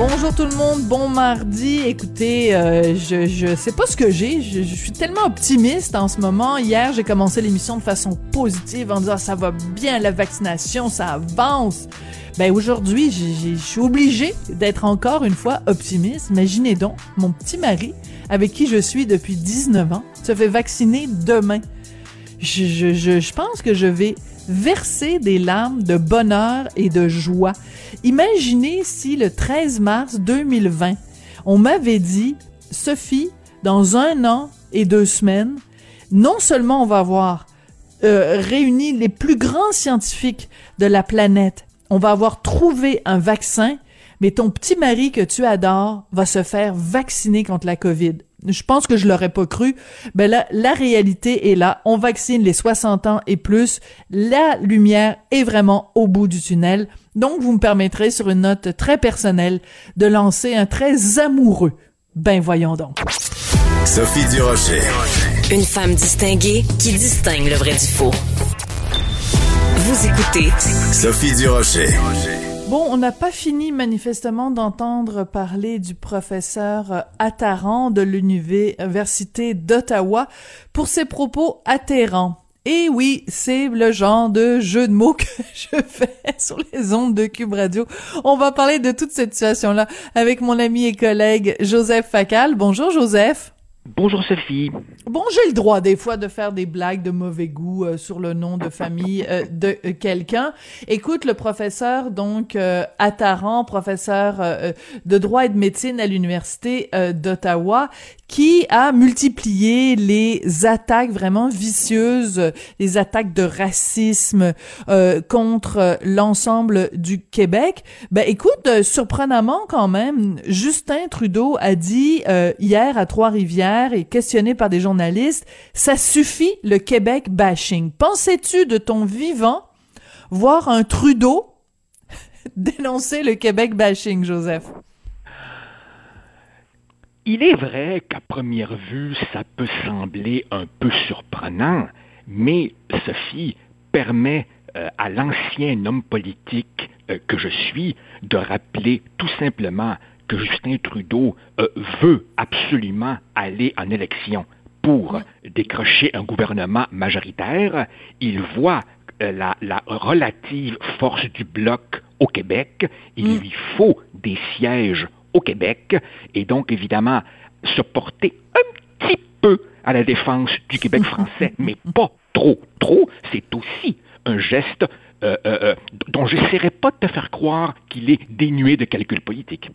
Bonjour tout le monde, bon mardi. Écoutez, euh, je je sais pas ce que j'ai. Je, suis tellement optimiste en ce moment. Hier, j'ai commencé l'émission de façon positive en disant ça va bien la vaccination, ça avance. Ben aujourd'hui, je suis obligée d'être encore une fois optimiste. Imaginez donc, mon petit mari, avec qui je suis depuis 19 ans, se fait vacciner demain. Je pense que je vais verser des larmes de bonheur et de joie. Imaginez si le 13 mars 2020, on m'avait dit, Sophie, dans un an et deux semaines, non seulement on va avoir euh, réuni les plus grands scientifiques de la planète, on va avoir trouvé un vaccin, mais ton petit mari que tu adores va se faire vacciner contre la COVID. Je pense que je l'aurais pas cru. Ben là, la réalité est là. On vaccine les 60 ans et plus. La lumière est vraiment au bout du tunnel. Donc, vous me permettrez, sur une note très personnelle, de lancer un très amoureux. Ben voyons donc. Sophie Durocher. Une femme distinguée qui distingue le vrai du faux. Vous écoutez Sophie Durocher. Bon, on n'a pas fini manifestement d'entendre parler du professeur Attaran de l'Université d'Ottawa pour ses propos atterrants. Et oui, c'est le genre de jeu de mots que je fais sur les ondes de Cube Radio. On va parler de toute cette situation-là avec mon ami et collègue Joseph Facal. Bonjour Joseph. Bonjour Sophie. Bon, j'ai le droit des fois de faire des blagues de mauvais goût euh, sur le nom de famille euh, de euh, quelqu'un. Écoute, le professeur donc Attaran, professeur de droit et de médecine à l'université d'Ottawa, qui a multiplié les attaques vraiment vicieuses, les attaques de racisme contre l'ensemble du Québec. Ben écoute, surprenamment quand même, Justin Trudeau a dit hier à Trois-Rivières et questionné par des journalistes, ça suffit le Québec bashing. Pensais-tu de ton vivant voir un Trudeau dénoncer le Québec bashing, Joseph? Il est vrai qu'à première vue, ça peut sembler un peu surprenant, mais Sophie permet euh, à l'ancien homme politique euh, que je suis de rappeler tout simplement que Justin Trudeau euh, veut absolument aller en élection pour décrocher un gouvernement majoritaire. Il voit la, la, relative force du bloc au Québec. Il Mm. lui faut des sièges au Québec et donc évidemment se porter un petit peu à la défense du Québec français, mais pas trop. Trop, c'est aussi un geste euh, euh, euh, dont j'essaierai pas de te faire croire qu'il est dénué de calcul politique.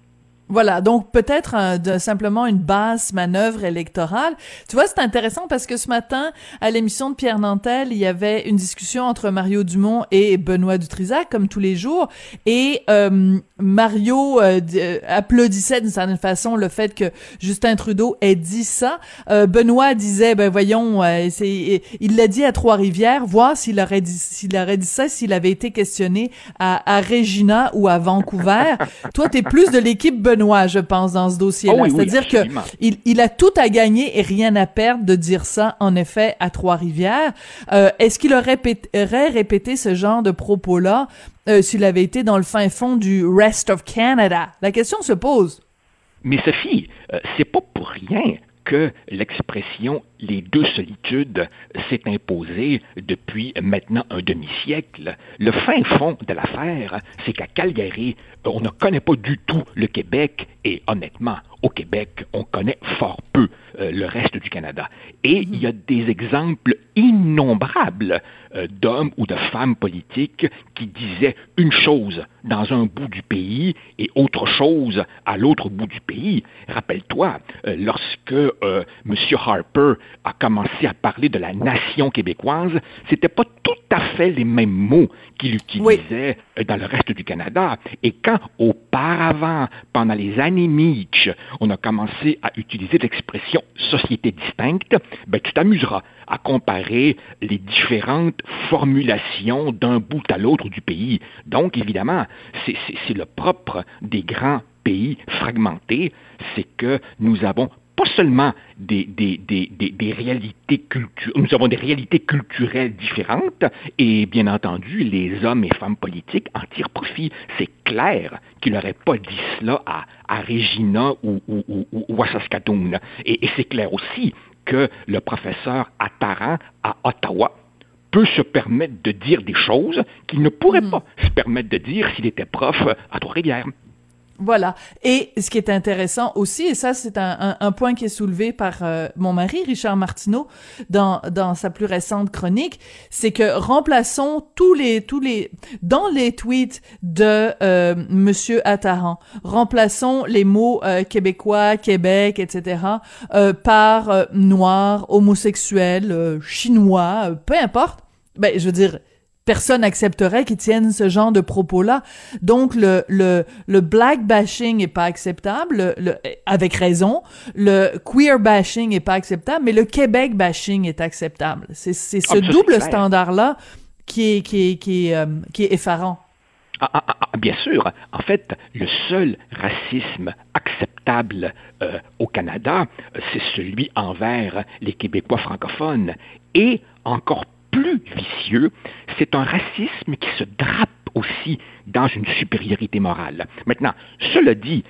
Voilà, donc peut-être un- de- simplement une basse manœuvre électorale. Tu vois, c'est intéressant parce que ce matin, à l'émission de Pierre Nantel, il y avait une discussion entre Mario Dumont et Benoît Dutrisac, comme tous les jours, et euh, Mario euh, euh, applaudissait d'une certaine façon le fait que Justin Trudeau ait dit ça. Euh, Benoît disait, ben voyons, euh, c'est, il l'a dit à Trois-Rivières, voir s'il aurait dit, s'il aurait dit ça s'il avait été questionné à, à Regina ou à Vancouver. Toi, t'es plus de l'équipe Benoît, je pense, dans ce dossier-là. Oh oui, oui, C'est-à-dire que il, il a tout à gagner et rien à perdre de dire ça, en effet, à Trois-Rivières. Euh, Est-ce qu'il aurait répété ce genre de propos-là euh, s'il avait été dans le fin fond du rest of Canada? La question se pose. Mais Sophie, euh, c'est pas pour rien que l'expression les deux solitudes s'est imposée depuis maintenant un demi-siècle. Le fin fond de l'affaire, c'est qu'à Calgary, on ne connaît pas du tout le Québec et honnêtement, au Québec, on connaît fort peu euh, le reste du Canada. Et il y a des exemples innombrables euh, d'hommes ou de femmes politiques qui disaient une chose dans un bout du pays et autre chose à l'autre bout du pays. Rappelle-toi, euh, lorsque M. Harper a commencé à parler de la nation québécoise, c'était pas tout à fait les mêmes mots qu'il utilisait dans le reste du Canada. Et quand auparavant, pendant les années Mitch, on a commencé à utiliser l'expression société distincte, ben, tu t'amuseras à comparer les différentes formulations d'un bout à l'autre du pays. Donc, évidemment, c'est le propre des grands pays fragmentés, c'est que nous avons pas seulement des, des, des, des, réalités culturelles, nous avons des réalités culturelles différentes, et bien entendu, les hommes et femmes politiques en tirent profit. C'est clair qu'il n'aurait pas dit cela à, à Regina ou, ou, ou, ou à Saskatoon. Et, et c'est clair aussi que le professeur Attaran à Ottawa peut se permettre de dire des choses qu'il ne pourrait mm. pas se permettre de dire s'il était prof à Trois-Rivières. Voilà. Et ce qui est intéressant aussi, et ça c'est un, un, point qui est soulevé par euh, mon mari, Richard Martineau, dans, dans sa plus récente chronique, c'est que remplaçons tous les, tous les, dans les tweets de euh, Monsieur Attaran, remplaçons les mots euh, québécois, Québec, etc., euh, par noir, homosexuel, chinois, peu importe. Ben, je veux dire, personne accepterait qu'ils tiennent ce genre de propos-là. Donc le le le black bashing est pas acceptable, le, avec raison. Le queer bashing est pas acceptable, mais le Québec bashing est acceptable. C'est c'est ce ah, double standard-là qui est qui est qui est, euh, qui est effarant. Ah, ah, ah, bien sûr. En fait, le seul racisme acceptable euh, au Canada, c'est celui envers les Québécois francophones. Et encore plus vicieux, c'est un racisme qui se drape aussi dans une supériorité morale. Maintenant, cela dit,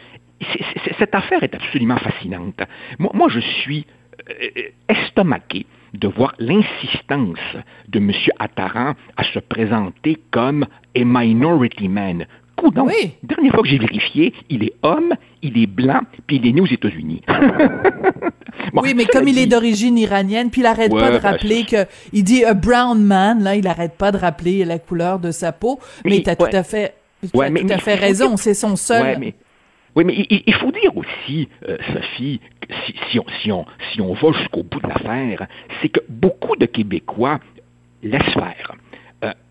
cette affaire est absolument fascinante. Moi, je suis euh, estomaqué de voir l'insistance de M. Attaran à se présenter comme a minority man, oui. Dernière fois que j'ai vérifié, il est homme, il est blanc, puis il est né aux États-Unis. oui, mais comme il est d'origine iranienne, puis il arrête pas de ben, rappeler que il dit a brown man, là, il arrête pas de rappeler la couleur de sa peau. Mais, tu as tout à fait, tout à fait raison, c'est son seul. Oui, mais il, faut dire aussi, euh, Sophie, si, si, on, si, on, si on va jusqu'au bout de l'affaire, c'est que beaucoup de Québécois laissent faire.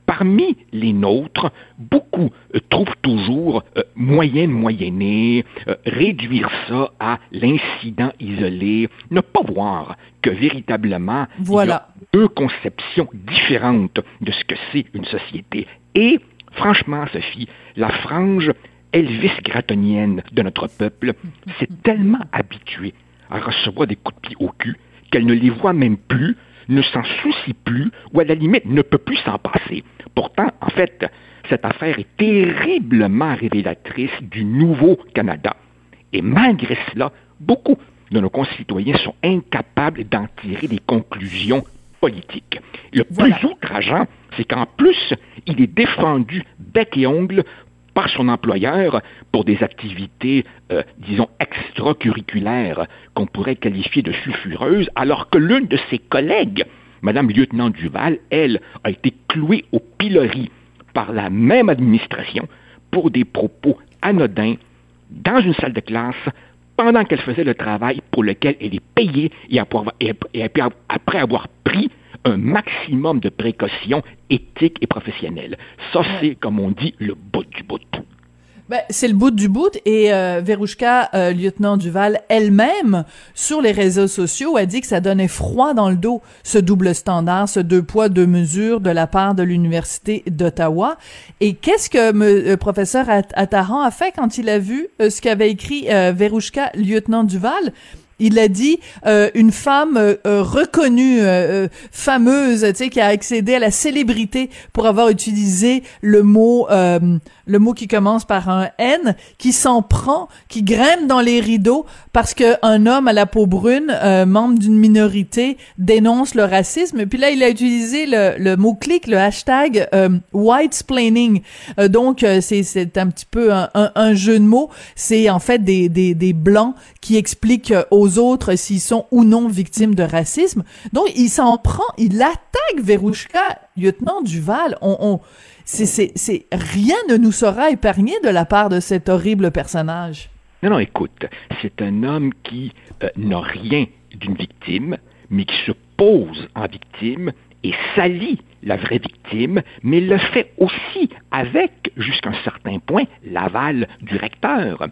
Parmi les nôtres, beaucoup euh, trouvent toujours euh, moyen de moyenner, euh, réduire ça à l'incident isolé, ne pas voir que véritablement il y a deux conceptions différentes de ce que c'est une société. Et franchement, Sophie, la frange Elvis gratonienne de notre peuple s'est tellement habituée à recevoir des coups de pied au cul qu'elle ne les voit même plus ne s'en soucie plus ou à la limite ne peut plus s'en passer. Pourtant, en fait, cette affaire est terriblement révélatrice du nouveau Canada. Et malgré cela, beaucoup de nos concitoyens sont incapables d'en tirer des conclusions politiques. Le plus outrageant, c'est qu'en plus, il est défendu bec et ongle par son employeur pour des activités, euh, disons, extracurriculaires qu'on pourrait qualifier de sulfureuses, alors que l'une de ses collègues, Madame Lieutenant Duval, elle, a été clouée au pilori par la même administration pour des propos anodins dans une salle de classe pendant qu'elle faisait le travail pour lequel elle est payée et après avoir pris un maximum de précautions éthiques et professionnelles. Ça, c'est, comme on dit, le bout du bout. Ben, c'est le bout du bout et euh, Verouchka, euh, lieutenant Duval, elle-même, sur les réseaux sociaux, a dit que ça donnait froid dans le dos, ce double standard, ce deux poids, deux mesures de la part de l'Université d'Ottawa. Et qu'est-ce que le euh, professeur Attaran a fait quand il a vu euh, ce qu'avait écrit Verouchka, lieutenant Duval? Il a dit euh, une femme euh, euh, reconnue, fameuse, tu sais, qui a accédé à la célébrité pour avoir utilisé le mot, le mot qui commence par un N, qui s'en prend, qui grimpe dans les rideaux parce que un homme à la peau brune, membre d'une minorité, dénonce le racisme. Et puis là, il a utilisé le, le mot clic, le hashtag whitesplaining. donc c'est c'est un petit peu un, un, jeu de mots. C'est en fait des des des blancs qui expliquent aux autres s'ils sont ou non victimes de racisme. Donc, il s'en prend, il attaque Verouchka, lieutenant Duval. On, on c'est, c'est, rien ne nous sera épargné de la part de cet horrible personnage. Non, non, écoute, c'est un homme qui euh, n'a rien d'une victime, mais qui se pose en victime et salit la vraie victime, mais le fait aussi avec, jusqu'à un certain point, l'aval du recteur.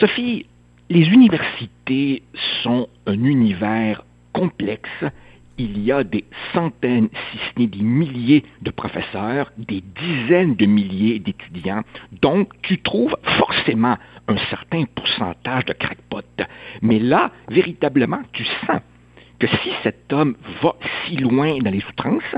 Sophie, les universités sont un univers complexe. Il y a des centaines, si ce n'est des milliers de professeurs, des dizaines de milliers d'étudiants. Donc, tu trouves forcément un certain pourcentage de crackpots. Mais là, véritablement, tu sens que si cet homme va si loin dans les outrances,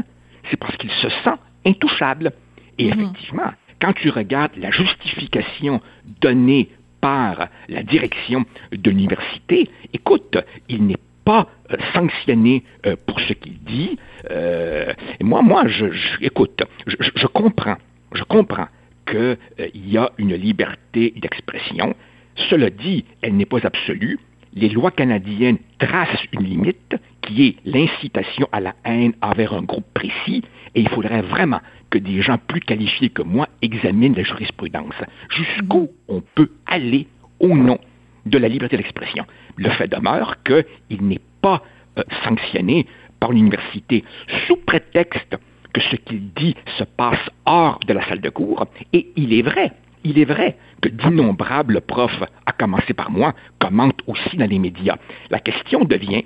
c'est parce qu'il se sent intouchable. Et Mhm. effectivement, quand tu regardes la justification donnée par la direction de l'université, écoute, il n'est pas euh, sanctionné euh, pour ce qu'il dit. Euh, moi, moi, je, écoute, je- je comprends, je comprends qu'il y a une liberté d'expression. Cela dit, elle n'est pas absolue. Les lois canadiennes tracent une limite qui est l'incitation à la haine envers un groupe précis, et il faudrait vraiment des gens plus qualifiés que moi examinent la jurisprudence. Jusqu'où on peut aller au nom de la liberté d'expression? Le fait demeure qu'il n'est pas euh, sanctionné par l'université sous prétexte que ce qu'il dit se passe hors de la salle de cours. Et il est vrai, il est vrai que d'innombrables profs, à commencer par moi, commentent aussi dans les médias. La question devient,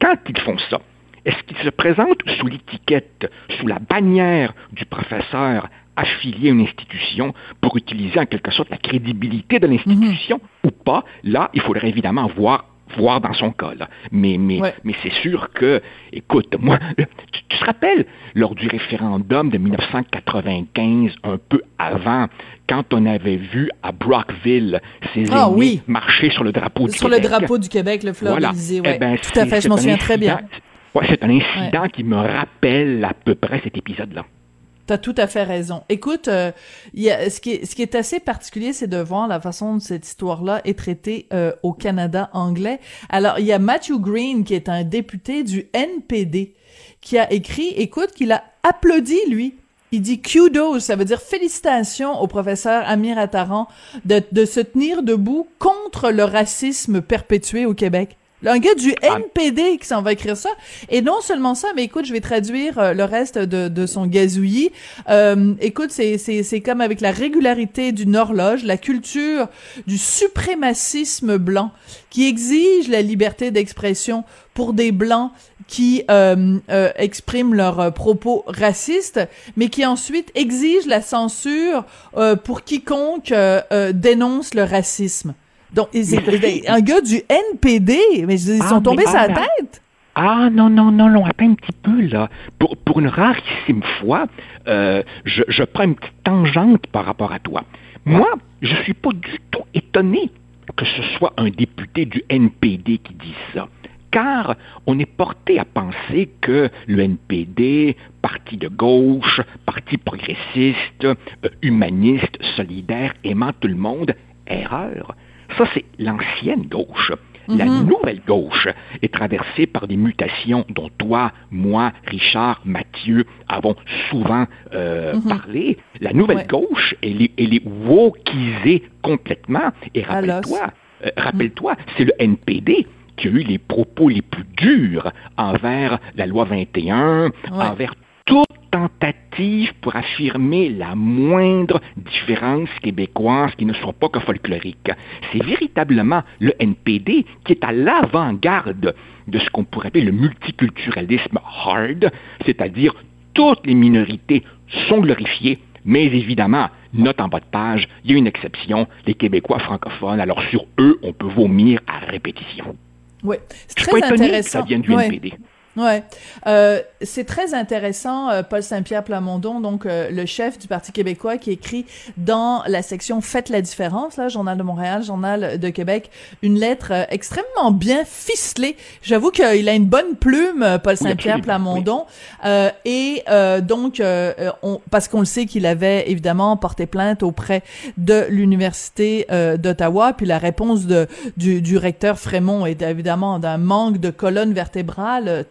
quand ils font ça, est-ce qu'ils se présentent sous l'étiquette, sous la bannière du professeur affilié à une institution pour utiliser en quelque sorte la crédibilité de l'institution ou pas? Là, il faudrait évidemment voir voir dans son cas. Là. Mais, mais, Ouais. mais c'est sûr que, écoute, moi, tu, tu te rappelles, lors du référendum de 1995, un peu avant, quand on avait vu à Brockville ces Ah oui. marcher sur le drapeau du Sur le Québec? drapeau du Québec, le fleur Voilà. Eh ben, Tout à fait, je m'en souviens très bien. Ouais, c'est un incident qui me rappelle à peu près cet épisode-là. T'as tout à fait raison. Écoute, euh, il y a, ce, qui est, ce qui est assez particulier, c'est de voir la façon dont cette histoire-là est traitée euh, au Canada anglais. Alors, il y a Matthew Green, qui est un député du NPD, qui a écrit, écoute, qu'il a applaudi, lui. Il dit kudos, ça veut dire félicitations au professeur Amir Attaran de, de se tenir debout contre le racisme perpétué au Québec. Un gars du Ah. NPD qui s'en va écrire ça. Et non seulement ça, mais écoute, je vais traduire euh, le reste de, de son gazouillis. Euh, écoute, c'est, c'est, c'est comme avec la régularité d'une horloge, la culture du suprémacisme blanc qui exige la liberté d'expression pour des blancs qui euh, euh, expriment leurs euh, propos racistes, mais qui ensuite exige la censure euh, pour quiconque dénonce le racisme. Donc, un gars du NPD, mais ils Ah, sont tombés mais- ah, tête. Ah non, non, non, non, attends un petit peu là. Pour, pour une rarissime fois, euh, je, je prends une petite tangente par rapport à toi. Moi, je suis pas du tout étonné que ce soit un député du NPD qui dise ça. Car on est porté à penser que le NPD, parti de gauche, parti progressiste, euh, humaniste, solidaire, aimant tout le monde, erreur. Ça, c'est l'ancienne gauche. La nouvelle gauche est traversée par des mutations dont toi, moi, Richard, Mathieu avons souvent euh, parlé. La nouvelle Ouais. gauche, elle est, elle est wokisée complètement. Et rappelle-toi, euh, rappelle-toi, c'est le NPD qui a eu les propos les plus durs envers la loi 21, envers toute tentative pour affirmer la moindre différence québécoise qui ne soit pas que folklorique. C'est véritablement le NPD qui est à l'avant-garde de ce qu'on pourrait appeler le multiculturalisme hard, c'est-à-dire toutes les minorités sont glorifiées, mais évidemment, note en bas de page, il y a une exception, les Québécois francophones, alors sur eux, on peut vomir à répétition. Ouais, c'est très pas étonné que intéressant. ça vienne du Ouais. NPD. Ouais, euh, c'est très intéressant. euh, Paul Saint-Pierre Plamondon, donc euh, le chef du Parti québécois, qui écrit dans la section Faites la différence, là, Journal de Montréal, Journal de Québec, une lettre euh, extrêmement bien ficelée. J'avoue qu'il a une bonne plume, euh, Paul Oui, Saint-Pierre Plamondon, Euh, et euh, donc on, parce qu'on le sait qu'il avait évidemment porté plainte auprès de l'université euh, d'Ottawa, puis la réponse de du, du recteur Frémont est évidemment d'un manque de colonne vertébrale euh,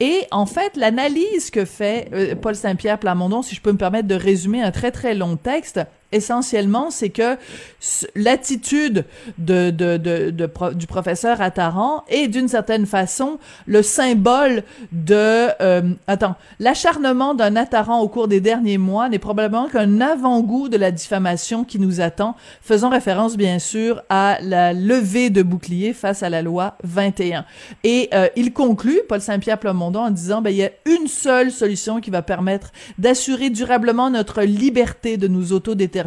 Et en fait, l'analyse que fait euh, Paul Saint-Pierre Plamondon, si je peux me permettre de résumer un très très long texte, essentiellement, c'est que l'attitude de, du professeur Attaran est d'une certaine façon le symbole de euh, attends l'acharnement d'un Attaran au cours des derniers mois n'est probablement qu'un avant-goût de la diffamation qui nous attend, faisant référence bien sûr à la levée de bouclier face à la loi 21. Et euh, il conclut, Paul Saint-Pierre Plamondon, en disant ben il y a une seule solution qui va permettre d'assurer durablement notre liberté de nous autodéterminer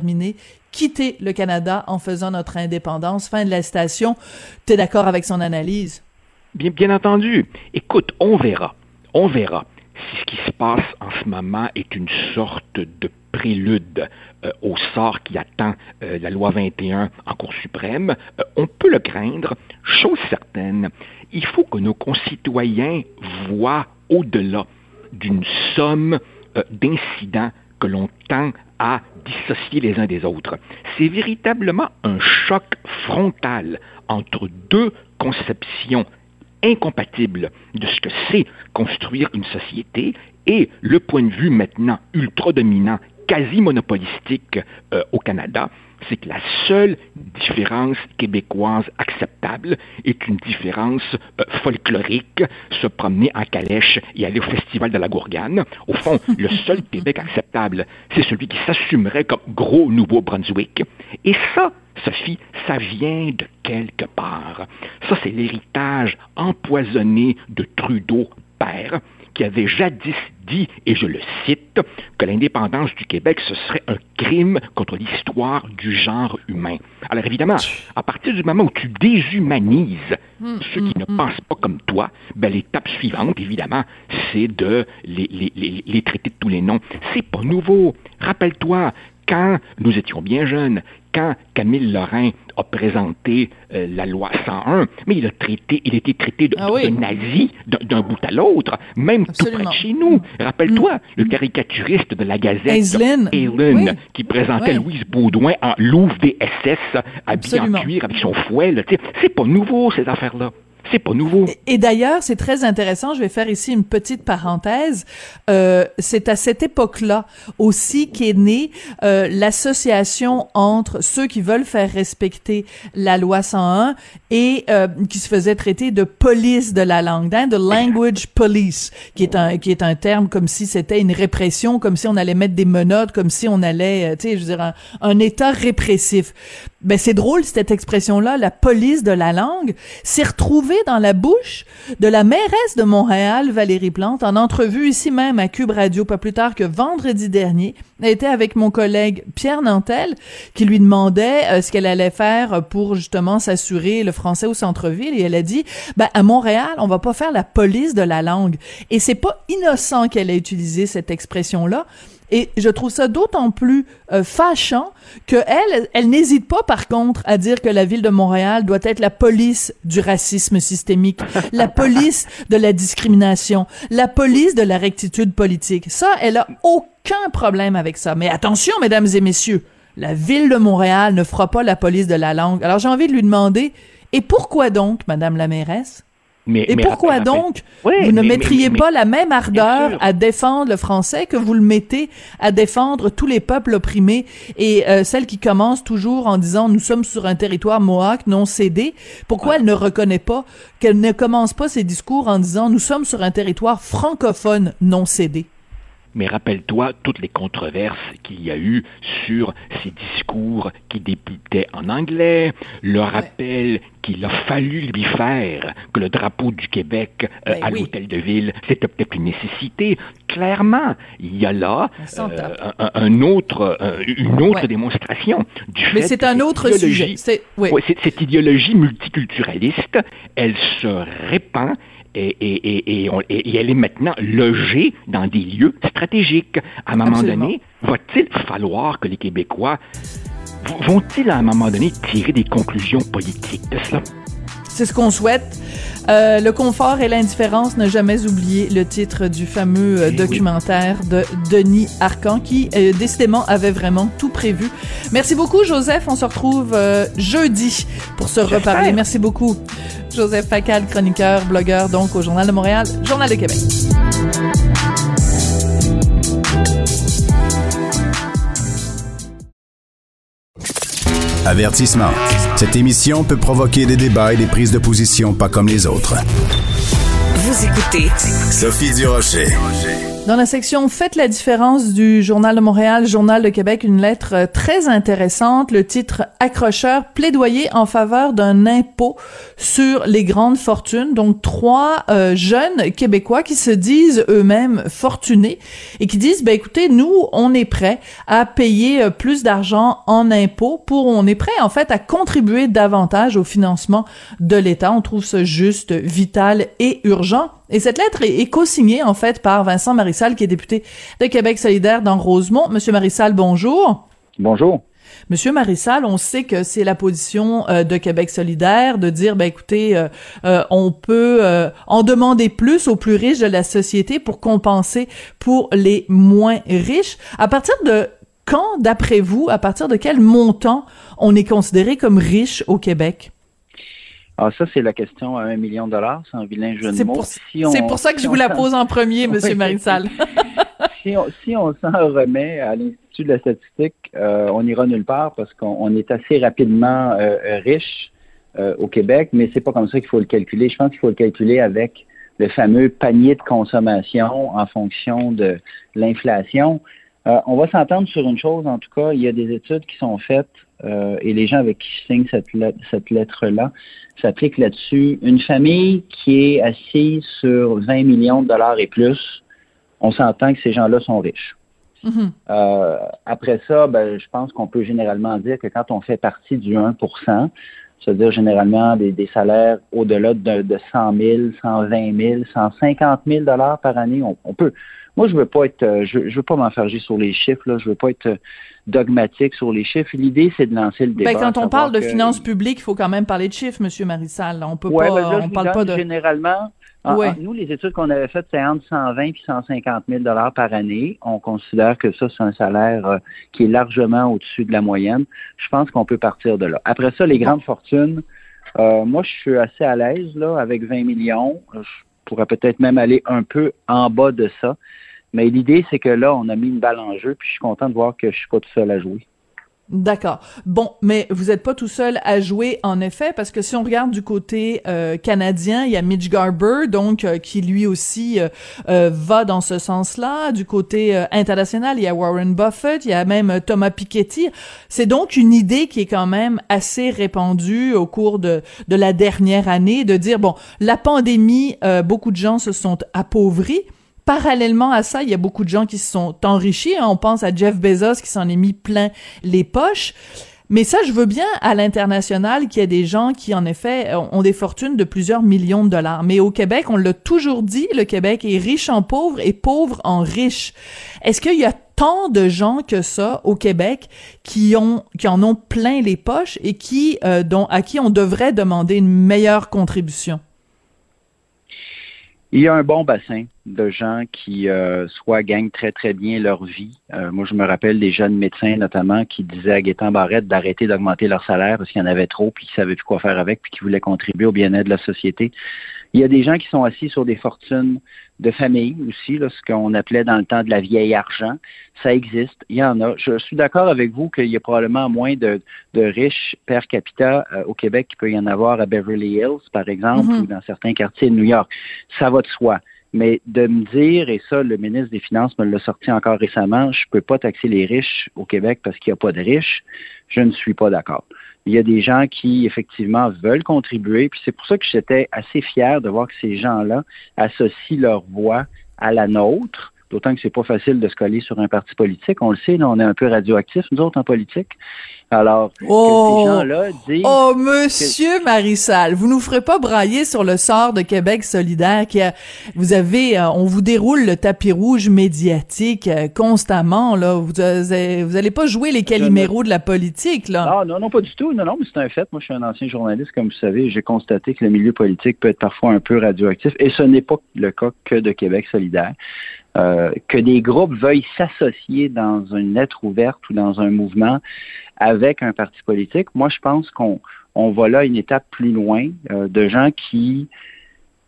quitter le Canada en faisant notre indépendance. Fin de la citation. Tu es d'accord avec son analyse? Bien, entendu. Écoute, on verra. On verra si ce qui se passe en ce moment est une sorte de prélude euh, au sort qui attend euh, la loi 21 en Cour suprême, euh, on peut le craindre. Chose certaine, il faut que nos concitoyens voient au-delà d'une somme d'incidents que l'on tend à dissocier les uns des autres. C'est véritablement un choc frontal entre deux conceptions incompatibles de ce que c'est construire une société et le point de vue maintenant ultra dominant, quasi monopolistique euh, au Canada, c'est que la seule différence québécoise acceptable est une différence euh, folklorique, se promener en calèche et aller au festival de la Gourgane. Au fond, le seul Québec acceptable, c'est celui qui s'assumerait comme gros Nouveau-Brunswick. Et ça, Sophie, ça vient de quelque part. Ça, c'est l'héritage empoisonné de Trudeau père qui avait jadis dit, et je le cite, que l'indépendance du Québec, ce serait un crime contre l'histoire du genre humain. Alors évidemment, à partir du moment où tu déshumanises hum, ceux qui hum, ne hum. pensent pas comme toi, ben, l'étape suivante, évidemment, c'est de les, les, les traiter de tous les noms. C'est pas nouveau. Rappelle-toi, quand nous étions bien jeunes, quand Camille Lorrain a présenté euh, la loi 101, mais il a traité, il a été traité de, ah nazi d'un bout à l'autre, même tout près de chez nous. Rappelle-toi, mm. le caricaturiste de la Gazette, Aislinn, qui présentait Louise Baudouin en Louvre des SS, habillée en cuir avec son fouet. C'est pas nouveau, ces affaires-là. C'est pas nouveau. Et, d'ailleurs, c'est très intéressant. Je vais faire ici une petite parenthèse. Euh, c'est à cette époque-là aussi qu'est née euh, l'association entre ceux qui veulent faire respecter la loi 101 et euh, qui se faisaient traiter de police de la langue, hein, de language police, qui est un qui est un terme comme si c'était une répression, comme si on allait mettre des menottes, comme si on allait, euh, tu sais, je veux dire, un, un État répressif. Ben c'est drôle cette expression-là, la police de la langue, s'est retrouvée dans la bouche de la mairesse de Montréal, Valérie Plante, en entrevue ici même à Cube Radio, pas plus tard que vendredi dernier. Elle était avec mon collègue Pierre Nantel, qui lui demandait euh, ce qu'elle allait faire pour justement s'assurer le français au centre-ville, et elle a dit, ben à Montréal, on va pas faire la police de la langue. Et c'est pas innocent qu'elle ait utilisé cette expression-là. Et je trouve ça d'autant plus euh, fâchant que elle, elle n'hésite pas par contre à dire que la ville de Montréal doit être la police du racisme systémique, la police de la discrimination, la police de la rectitude politique. Ça, elle a aucun problème avec ça. Mais attention, mesdames et messieurs, la ville de Montréal ne fera pas la police de la langue. Alors j'ai envie de lui demander, et pourquoi donc, madame la mairesse? Et pourquoi donc vous ne mettriez pas la même ardeur à défendre le français que vous le mettez à défendre tous les peuples opprimés et euh, celle qui commence toujours en disant nous sommes sur un territoire mohawk non cédé. Pourquoi elle ne reconnaît pas qu'elle ne commence pas ses discours en disant nous sommes sur un territoire francophone non cédé? Mais rappelle-toi toutes les controverses qu'il y a eu sur ces discours qui débutaient en anglais, le rappel qu'il a fallu lui faire que le drapeau du Québec euh, ben à l'hôtel de ville, c'était peut-être une nécessité. Clairement, il y a là euh, un, autre, une autre démonstration du Mais c'est un autre sujet. cette idéologie multiculturaliste, elle se répand et, elle est maintenant logée dans des lieux stratégiques. À un moment donné, va-t-il falloir que les Québécois vont-ils à un moment donné tirer des conclusions politiques de cela? C'est ce qu'on souhaite. Euh, le confort et l'indifférence, ne jamais oublier le titre du fameux euh, eh documentaire de Denis Arcan qui euh, décidément avait vraiment tout prévu. Merci beaucoup Joseph, on se retrouve jeudi pour se reparler. Merci beaucoup. Joseph Facal, chroniqueur, blogueur donc au Journal de Montréal, Journal de Québec. Avertissement. Cette émission peut provoquer des débats et des prises de position pas comme les autres. Vous écoutez Sophie Durocher. Dans la section Faites la différence du Journal de Montréal, Journal de Québec, une lettre euh, très intéressante, le titre accrocheur plaidoyer en faveur d'un impôt sur les grandes fortunes. Donc trois euh, jeunes Québécois qui se disent eux-mêmes fortunés et qui disent ben écoutez, nous on est prêts à payer euh, plus d'argent en impôts pour on est prêt en fait à contribuer davantage au financement de l'État. On trouve ça juste, vital et urgent. Et cette lettre est, co-signée, en fait, par Vincent Marissal, qui est député de Québec solidaire dans Rosemont. Monsieur Marissal, bonjour. Bonjour. Monsieur Marissal, on sait que c'est la position euh, de Québec solidaire de dire, ben écoutez, euh, euh, on peut en demander plus aux plus riches de la société pour compenser pour les moins riches. À partir de quand, d'après vous, à partir de quel montant on est considéré comme riche au Québec? Ah, ça, c'est la question à un million de dollars. C'est un vilain jeu de mots. C'est pour ça que je vous la pose en premier, Monsieur Marissal. si on, si on s'en remet à l'Institut de la statistique, euh, on n'ira nulle part parce qu'on est assez rapidement euh, riche euh, au Québec, mais c'est pas comme ça qu'il faut le calculer. Je pense qu'il faut le calculer avec le fameux panier de consommation en fonction de l'inflation. On va s'entendre sur une chose, en tout cas, il y a des études qui sont faites euh, et les gens avec qui je signe cette, cette lettre-là s'appliquent là-dessus. Une famille qui est assise sur 20 millions de dollars et plus, on s'entend que ces gens-là sont riches. Mm-hmm. Euh, après ça, ben, je pense qu'on peut généralement dire que quand on fait partie du 1% c'est-à-dire généralement des, salaires au-delà de, de 100 000, 120 000, 150 000 dollars par année, on peut moi, je veux pas être, euh, je, je veux pas m'enfarger sur les chiffres, là. Je veux pas être euh, dogmatique sur les chiffres. L'idée, c'est de lancer le ben, débat. Ben, quand on parle de finances publiques, il faut quand même parler de chiffres, Monsieur Marissal. On peut pas, ben on parle pas de. Généralement, nous, les études qu'on avait faites, c'est entre 120 et 150 000 dollars par année. On considère que ça, c'est un salaire euh, qui est largement au-dessus de la moyenne. Je pense qu'on peut partir de là. Après ça, les grandes fortunes. moi, je suis assez à l'aise là avec 20 millions. Je pourrais peut-être même aller un peu en bas de ça. Mais l'idée, c'est que là, on a mis une balle en jeu, puis je suis content de voir que je suis pas tout seul à jouer. D'accord. Bon, mais vous n'êtes pas tout seul à jouer, en effet, parce que si on regarde du côté euh, canadien, il y a Mitch Garber, donc euh, qui lui aussi euh, va dans ce sens-là. Du côté international, il y a Warren Buffett, il y a même Thomas Piketty. C'est donc une idée qui est quand même assez répandue au cours de, de la dernière année, de dire bon, la pandémie, beaucoup de gens se sont appauvris parallèlement à ça, il y a beaucoup de gens qui se sont enrichis. Hein. On pense à Jeff Bezos qui s'en est mis plein les poches. Mais ça, je veux bien à l'international qu'il y ait des gens qui, en effet, ont des fortunes de plusieurs millions de dollars. Mais au Québec, on l'a toujours dit, le Québec est riche en pauvres et pauvre en riches. Est-ce qu'il y a tant de gens que ça au Québec qui ont qui en ont plein les poches et qui euh, dont à qui on devrait demander une meilleure contribution? Il y a un bon bassin de gens qui euh, soit gagnent très très bien leur vie. Euh, moi, je me rappelle des jeunes médecins notamment qui disaient à Gaétan Barrette d'arrêter d'augmenter leur salaire parce qu'il y en avait trop, puis qu'ils savaient plus quoi faire avec, puis qu'ils voulaient contribuer au bien-être de la société. Il y a des gens qui sont assis sur des fortunes de famille aussi, là, ce qu'on appelait dans le temps de la vieille argent. Ça existe, il y en a. Je suis d'accord avec vous qu'il y a probablement moins de, de riches per capita euh, au Québec qu'il peut y en avoir à Beverly Hills, par exemple, mm-hmm. ou dans certains quartiers de New York. Ça va de soi. Mais de me dire, et ça, le ministre des Finances me l'a sorti encore récemment, je ne peux pas taxer les riches au Québec parce qu'il n'y a pas de riches, je ne suis pas d'accord il y a des gens qui, effectivement, veulent contribuer. Puis c'est pour ça que j'étais assez fier de voir que ces gens-là associent leur voix à la nôtre. D'autant que c'est pas facile de se coller sur un parti politique. On le sait, là, on est un peu radioactifs, nous autres, en politique. Alors, oh, ces gens-là disent... Oh, monsieur Marissal, vous nous ferez pas brailler sur le sort de Québec solidaire qui a, vous avez, euh, on vous déroule le tapis rouge médiatique euh, constamment, là. Vous, vous allez pas jouer les caliméros de la politique, là. Non, non, non, pas du tout. Non, non, mais c'est un fait. Moi, je suis un ancien journaliste, comme vous savez. J'ai constaté que le milieu politique peut être parfois un peu radioactif. Et ce n'est pas le cas que de Québec solidaire. Euh, que des groupes veuillent s'associer dans une lettre ouverte ou dans un mouvement avec un parti politique, moi je pense qu'on on va là une étape plus loin euh, de gens qui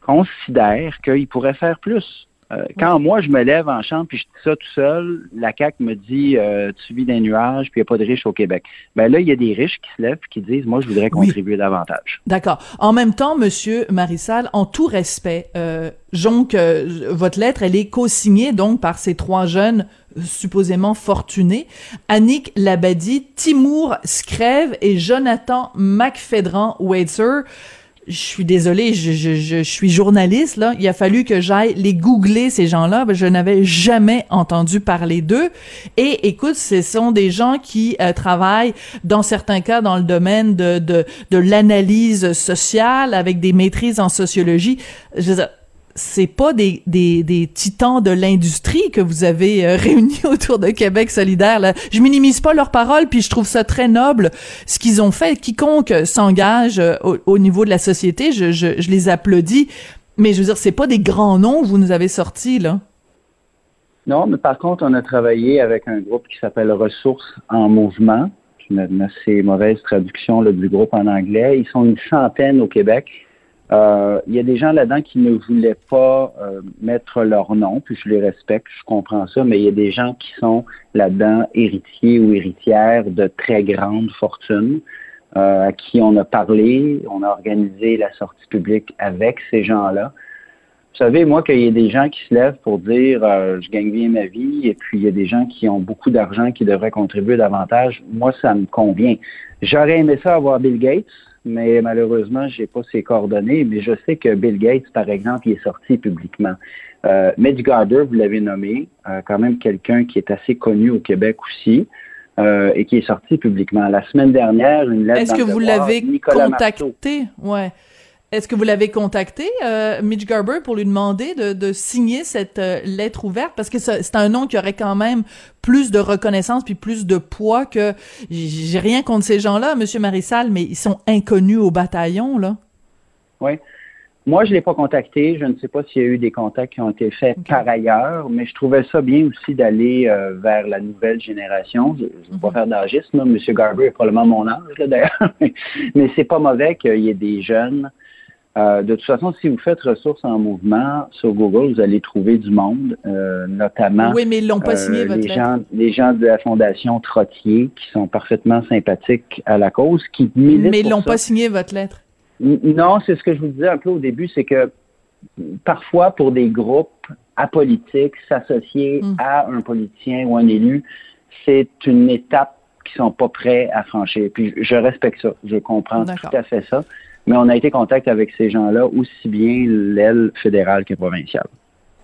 considèrent qu'ils pourraient faire plus Euh, quand moi, je me lève en chambre puis je dis ça tout seul, la CAQ me dit euh, tu vis des nuages puis il n'y a pas de riches au Québec. Ben là, il y a des riches qui se lèvent et qui disent moi, je voudrais contribuer davantage. D'accord. En même temps, Monsieur Marissal, en tout respect, euh, donc votre lettre, elle est co-signée donc par ces trois jeunes supposément fortunés, Annick Labadie, Timour Scrève et Jonathan McFedran-Waitzer je suis désolée, je, je, je, suis journaliste, là. Il a fallu que j'aille les googler, ces gens-là. Je n'avais jamais entendu parler d'eux. Et écoute, ce sont des gens qui euh, travaillent, dans certains cas, dans le domaine de, de, de l'analyse sociale, avec des maîtrises en sociologie. Je c'est pas des, des, titans de l'industrie que vous avez euh, réunis autour de Québec solidaire. Je minimise pas leurs paroles, puis je trouve ça très noble ce qu'ils ont fait. Quiconque s'engage euh, au, niveau de la société, je, les applaudis. Mais je veux dire, c'est pas des grands noms que vous nous avez sortis là. Non, mais par contre, on a travaillé avec un groupe qui s'appelle Ressources en mouvement. Une assez mauvaise traduction du groupe en anglais. Ils sont une centaine au Québec euh, il y a des gens là-dedans qui ne voulaient pas euh, mettre leur nom, puis je les respecte, je comprends ça, mais il y a des gens qui sont là-dedans héritiers ou héritières de très grandes fortunes, euh, à qui on a parlé, on a organisé la sortie publique avec ces gens-là. Vous savez, moi, qu'il y ait des gens qui se lèvent pour dire je gagne bien ma vie, et puis il y a des gens qui ont beaucoup d'argent qui devraient contribuer davantage, moi, ça me convient. J'aurais aimé ça avoir Bill Gates, mais malheureusement, j'ai pas ses coordonnées. Mais je sais que Bill Gates, par exemple, il est sorti publiquement. Euh, Mitch Garder, vous l'avez nommé, euh, quand même quelqu'un qui est assez connu au Québec aussi. Euh, et qui est sorti publiquement. La semaine dernière, une lettre. Est-ce que vous l'avez contacté? Ouais. Est-ce que vous l'avez contacté, euh, Mitch Garber, pour lui demander de, de signer cette euh, lettre ouverte? Parce que c'est un nom qui aurait quand même plus de reconnaissance puis plus de poids que... J'ai rien contre ces gens-là, Monsieur Marissal, mais ils sont inconnus au bataillon, là. Oui. Moi, je l'ai pas contacté. Je ne sais pas s'il y a eu des contacts qui ont été faits par ailleurs, mais je trouvais ça bien aussi d'aller euh, vers la nouvelle génération. Je ne veux pas mhm. faire d'agisme, M. Garber est probablement mon âge, d'ailleurs, mais c'est pas mauvais qu'il y ait des jeunes euh, de toute façon, si vous faites ressources en mouvement sur Google, vous allez trouver du monde, euh, notamment oui, mais ils l'ont pas signé, euh, les, gens, les gens de la Fondation Trottier qui sont parfaitement sympathiques à la cause, qui militent Mais ils l'ont pas signé, votre lettre. non, c'est ce que je vous disais un peu au début, c'est que parfois, pour des groupes apolitiques, s'associer hmm. à un politicien ou un élu, c'est une étape qu'ils sont pas prêts à franchir. Puis je respecte ça, je comprends tout à fait ça mais on a été en contact avec ces gens-là, aussi bien l'aile fédérale que provinciale.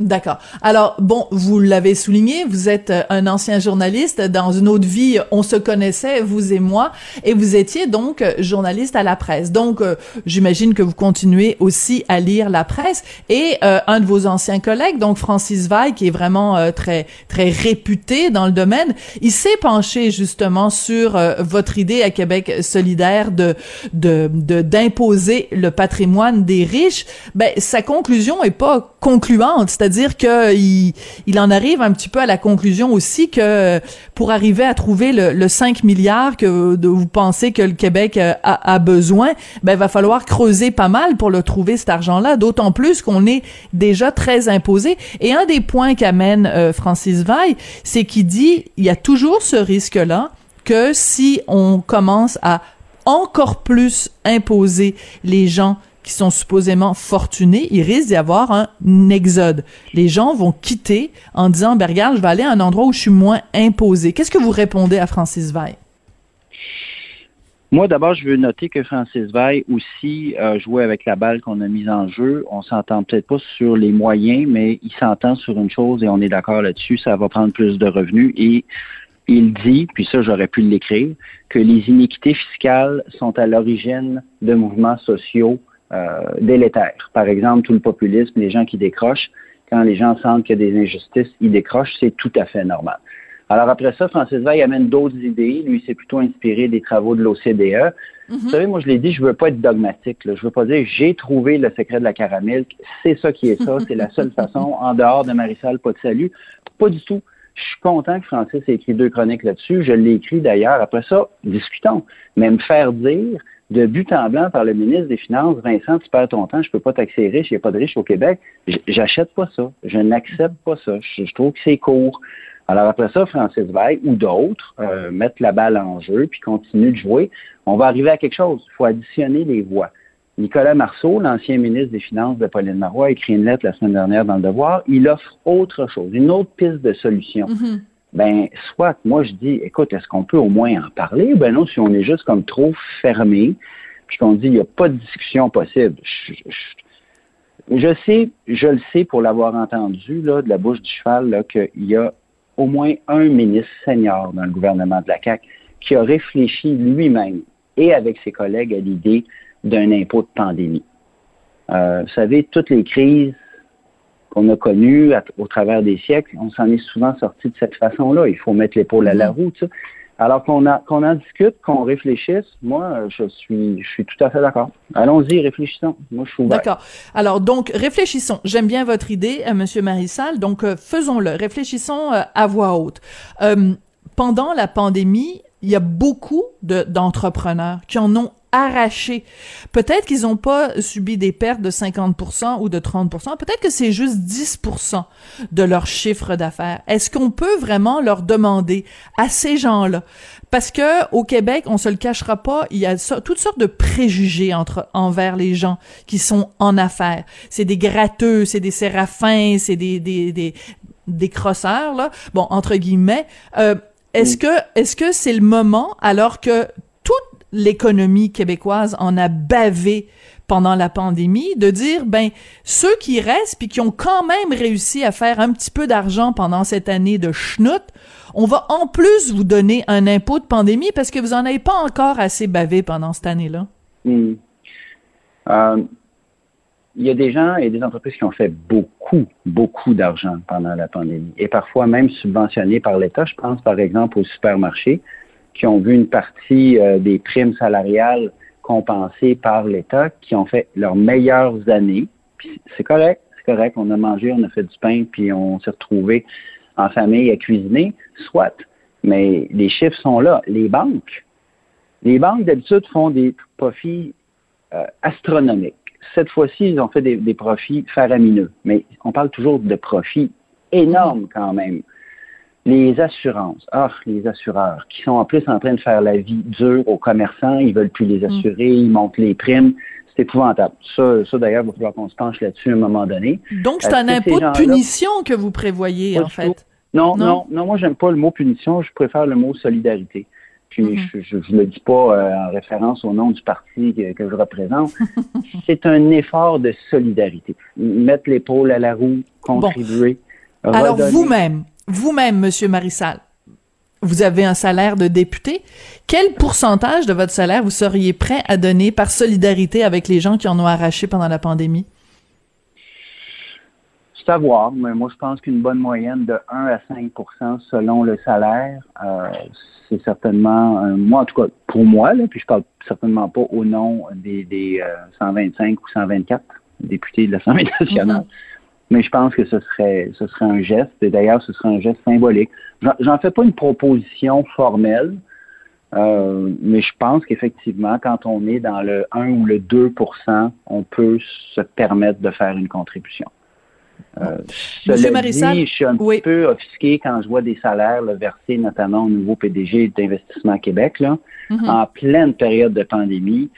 D'accord. Alors, bon, vous l'avez souligné, vous êtes euh, un ancien journaliste. Dans une autre vie, on se connaissait, vous et moi, et vous étiez donc euh, journaliste à la presse. Donc, euh, j'imagine que vous continuez aussi à lire la presse. Et un de vos anciens collègues, donc Francis Veil, qui est vraiment très très réputé dans le domaine, il s'est penché justement sur votre idée à Québec solidaire de de d'imposer le patrimoine des riches. Ben, sa conclusion est pas concluante c'est-à-dire qu'il il en arrive un petit peu à la conclusion aussi que pour arriver à trouver le, 5 milliards que vous pensez que le Québec a, a besoin, ben va falloir creuser pas mal pour le trouver cet argent-là, d'autant plus qu'on est déjà très imposé. Et un des points qu'amène euh, Francis Veil, c'est qu'il dit il y a toujours ce risque-là que si on commence à encore plus imposer les gens qui sont supposément fortunés, il risque d'y avoir un exode. Les gens vont quitter en disant, ben regarde, je vais aller à un endroit où je suis moins imposé. Qu'est-ce que vous répondez à Francis Veil? Moi, d'abord, je veux noter que Francis Veil aussi a joué avec la balle qu'on a mise en jeu. On s'entend peut-être pas sur les moyens, mais il s'entend sur une chose et on est d'accord là-dessus, ça va prendre plus de revenus et il dit, puis ça j'aurais pu l'écrire, que les iniquités fiscales sont à l'origine de mouvements sociaux euh, délétères. Par exemple, tout le populisme, les gens qui décrochent, quand les gens sentent qu'il y a des injustices, ils décrochent, c'est tout à fait normal. Alors après ça, Francis Veil amène d'autres idées. Lui, s'est plutôt inspiré des travaux de l'OCDE. Vous mhm. savez, moi, je l'ai dit, je veux pas être dogmatique. Là. Je veux pas dire j'ai trouvé le secret de la caramel. C'est ça qui est ça. C'est la seule façon, en dehors de Marisol, pas de salut. Pas du tout. Je suis content que Francis ait écrit deux chroniques là-dessus. Je l'ai écrit d'ailleurs. Après ça, discutons. Mais me faire dire de but en blanc par le ministre des Finances, Vincent, tu perds ton temps, je peux pas taxer riche, il n'y a pas de riches au Québec. J'achète pas ça. Je n'accepte pas ça. Je, trouve que c'est court. Alors après ça, Francis Veil ou d'autres euh, mettent la balle en jeu puis continuent de jouer. On va arriver à quelque chose. Il faut additionner les voix. Nicolas Marceau, l'ancien ministre des Finances de Pauline Marois, a écrit une lettre la semaine dernière dans le Devoir. Il offre autre chose, une autre piste de solution. Mm-hmm. Ben, soit, moi, je dis, écoute, est-ce qu'on peut au moins en parler? Ben non, si on est juste comme trop fermé, puis qu'on dit, il n'y a pas de discussion possible. Je, sais, je le sais pour l'avoir entendu, là, de la bouche du cheval, qu'il y a au moins un ministre senior dans le gouvernement de la CAQ qui a réfléchi lui-même et avec ses collègues à l'idée d'un impôt de pandémie. Euh, vous savez, toutes les crises qu'on a connues au travers des siècles, on s'en est souvent sorti de cette façon-là. Il faut mettre l'épaule à la mm-hmm. roue. Alors qu'on qu'on en discute, qu'on réfléchisse, moi, je suis, je suis tout à fait d'accord. Allons-y, réfléchissons. Moi, je suis ouvert. D'accord. Alors, donc, réfléchissons. J'aime bien votre idée, euh, Monsieur Marissal. Donc, euh, faisons-le. Réfléchissons euh, à voix haute. pendant la pandémie, il y a beaucoup d'entrepreneurs qui en ont arraché. Peut-être qu'ils n'ont pas subi des pertes de 50% ou de 30%, peut-être que c'est juste 10% de leur chiffre d'affaires. Est-ce qu'on peut vraiment leur demander à ces gens-là? Parce que au Québec, on se le cachera pas, il y a toutes sortes de préjugés entre envers les gens qui sont en affaires. C'est des gratteux, c'est des séraphins, c'est des des des des crosseurs là. Bon, entre guillemets, euh, est-ce que est-ce que c'est le moment alors que l'économie québécoise en a bavé pendant la pandémie, de dire ben ceux qui restent puis qui ont quand même réussi à faire un petit peu d'argent pendant cette année de schnout, on va en plus vous donner un impôt de pandémie parce que vous en avez pas encore assez bavé pendant cette année-là? Hmm. Euh, il y a des gens et des entreprises qui ont fait beaucoup, beaucoup d'argent pendant la pandémie et parfois même subventionnés par l'État. Je pense par exemple aux supermarchés qui ont vu une partie euh, des primes salariales compensées par l'État, qui ont fait leurs meilleures années. c'est correct, c'est correct. On a mangé, on a fait du pain, puis on s'est retrouvé en famille à cuisiner, soit. Mais les chiffres sont là. Les banques, les banques d'habitude font des profits euh, astronomiques. Cette fois-ci, ils ont fait des, des, profits faramineux. Mais on parle toujours de profits énormes quand même les assurances, ah, les assureurs, qui sont en plus en train de faire la vie dure aux commerçants, ils veulent plus les mm. assurer, ils montent les primes. C'est épouvantable. Ça, ça d'ailleurs, il va falloir qu'on se penche là-dessus à un moment donné. Donc, c'est un impôt de punition que vous prévoyez, en fait. Non, non, non, moi, j'aime pas le mot punition, je préfère le mot solidarité. Puis, mm-hmm. je ne le dis pas euh, en référence au nom du parti que, que je représente. c'est un effort de solidarité. Mettre l'épaule à la roue, contribuer. Alors, vous-même, vous-même, Monsieur Marissal, vous avez un salaire de député. Quel pourcentage de votre salaire vous seriez prêt à donner par solidarité avec les gens qui en ont arraché pendant la pandémie? C'est à voir, mais moi je pense qu'une bonne moyenne de 1 à 5% selon le salaire, euh, c'est certainement, moi en tout cas pour moi, là, puis je parle certainement pas au nom des, 125 euh, ou 124 députés de l'Assemblée nationale. Mm-hmm mais je pense que ce serait, ce serait un geste, et d'ailleurs, ce serait un geste symbolique. J'en fais pas une proposition formelle, euh, mais je pense qu'effectivement, quand on est dans le 1 ou le 2% on peut se permettre de faire une contribution. Euh, Monsieur Marissal, je suis un peu offusqué quand je vois des salaires versés notamment au nouveau PDG d'Investissement Québec, là, mm-hmm. en pleine période de pandémie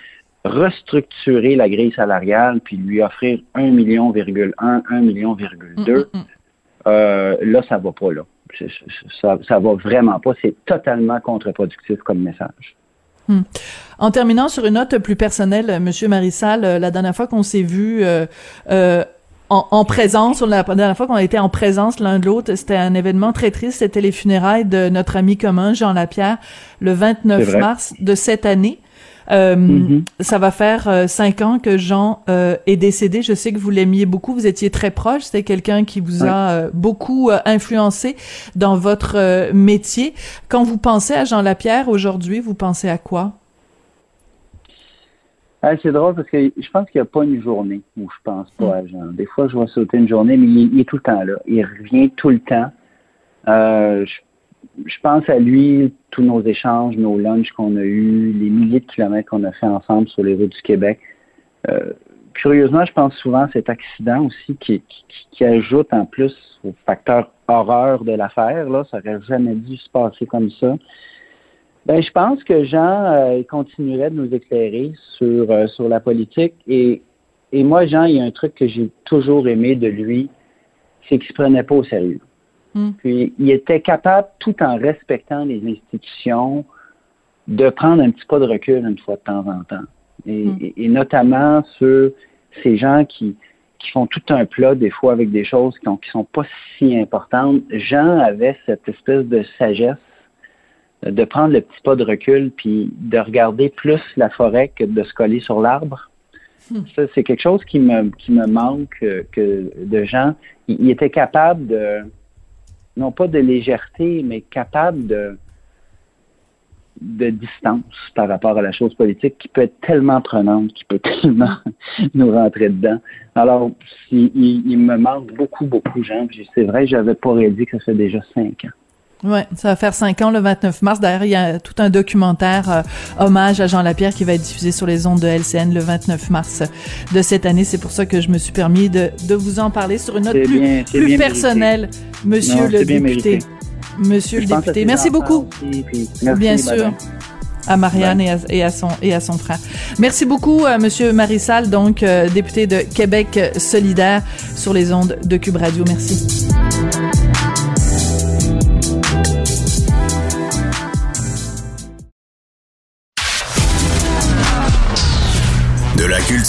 restructurer la grille salariale puis lui offrir 1 million, 1 million, 2, mm, euh, là, ça va pas là. Ça, ça va vraiment pas. C'est totalement contre-productif comme message. Hmm. En terminant sur une note plus personnelle, Monsieur Marissal, euh, la dernière fois qu'on s'est vu euh, en, en, présence, la dernière fois qu'on a été en présence l'un de l'autre, c'était un événement très triste. C'était les funérailles de notre ami commun Jean Lapierre le 29 mars de cette année. Euh, mm-hmm. Ça va faire euh, cinq ans que Jean euh, est décédé. Je sais que vous l'aimiez beaucoup. Vous étiez très proche. C'était quelqu'un qui vous a beaucoup influencé dans votre métier. Quand vous pensez à Jean Lapierre aujourd'hui, vous pensez à quoi? Ah, c'est drôle parce que je pense qu'il n'y a pas une journée où je pense pas à Jean. Des fois, je vois sauter une journée, mais il, est tout le temps là. Il revient tout le temps. je pense à lui, tous nos échanges, nos lunchs qu'on a eus, les milliers de kilomètres qu'on a fait ensemble sur les routes du Québec. Euh, curieusement, je pense souvent à cet accident aussi qui, qui, ajoute en plus au facteur horreur de l'affaire. Là, ça n'aurait jamais dû se passer comme ça. Ben, je pense que Jean euh, continuerait de nous éclairer sur, euh, sur la politique. Et, et moi, Jean, il y a un truc que j'ai toujours aimé de lui, c'est qu'il se prenait pas au sérieux. Hmm. Puis il était capable, tout en respectant les institutions, de prendre un petit pas de recul une fois de temps en temps. Et, hmm. notamment sur ces gens qui, qui font tout un plat des fois avec des choses qui, ne qui sont pas si importantes. Jean avait cette espèce de sagesse de prendre le petit pas de recul puis de regarder plus la forêt que de se coller sur l'arbre. Hmm. Ça, c'est quelque chose qui me, qui me manque euh, que de gens. Il, était capable de, non pas de légèreté, mais capable de, de distance par rapport à la chose politique qui peut être tellement prenante, qui peut tellement nous rentrer dedans. Alors, il, il, me manque beaucoup, beaucoup, Jean. C'est vrai, j'avais pas réalisé que ça fait déjà cinq ans. Oui, ça va faire cinq ans le 29 mars. D'ailleurs, il y a tout un documentaire euh, hommage à Jean Lapierre qui va être diffusé sur les ondes de LCN le 29 mars de cette année. C'est pour ça que je me suis permis de, de vous en parler sur une note plus, plus personnelle, Monsieur le député. Monsieur le député, merci beaucoup. Bien sûr. à Marianne et, à, son et à son frère. Merci beaucoup, euh, Monsieur Marissal, donc euh, député de Québec solidaire sur les ondes de Cube Radio. Merci.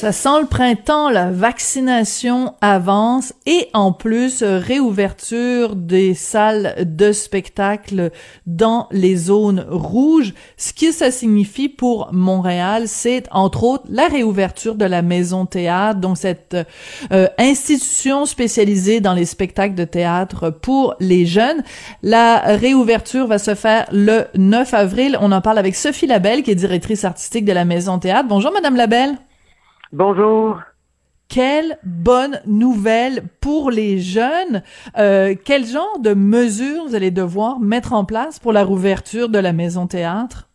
Ça sent le printemps, la vaccination avance et en plus euh, réouverture des salles de spectacle dans les zones rouges. Ce que ça signifie pour Montréal, c'est entre autres la réouverture de la Maison Théâtre, donc cette euh, institution spécialisée dans les spectacles de théâtre pour les jeunes. La réouverture va se faire le 9 avril. On en parle avec Sophie Labelle, qui est directrice artistique de la Maison Théâtre. Bonjour, Madame Labelle. Bonjour. Quelle bonne nouvelle pour les jeunes. Euh, quel genre de mesures vous allez devoir mettre en place pour la rouverture de la maison théâtre?